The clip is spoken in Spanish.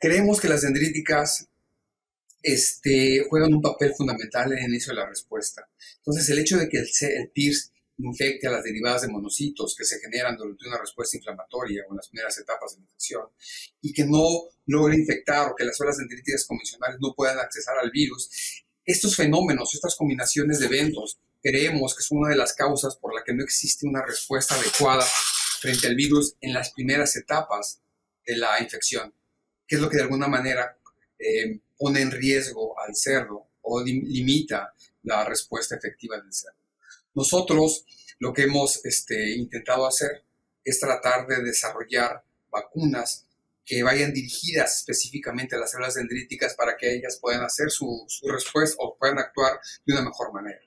Creemos que las dendríticas este, juegan un papel fundamental en el inicio de la respuesta. Entonces, el hecho de que el, el infecte a las derivadas de monocitos que se generan durante una respuesta inflamatoria o en las primeras etapas de la infección y que no logre infectar o que las células dendríticas convencionales no puedan accesar al virus. Estos fenómenos, estas combinaciones de eventos, creemos que son una de las causas por la que no existe una respuesta adecuada frente al virus en las primeras etapas de la infección, que es lo que de alguna manera eh, pone en riesgo al cerdo o limita la respuesta efectiva del cerdo. Nosotros lo que hemos este, intentado hacer es tratar de desarrollar vacunas que vayan dirigidas específicamente a las células dendríticas para que ellas puedan hacer su, su respuesta o puedan actuar de una mejor manera.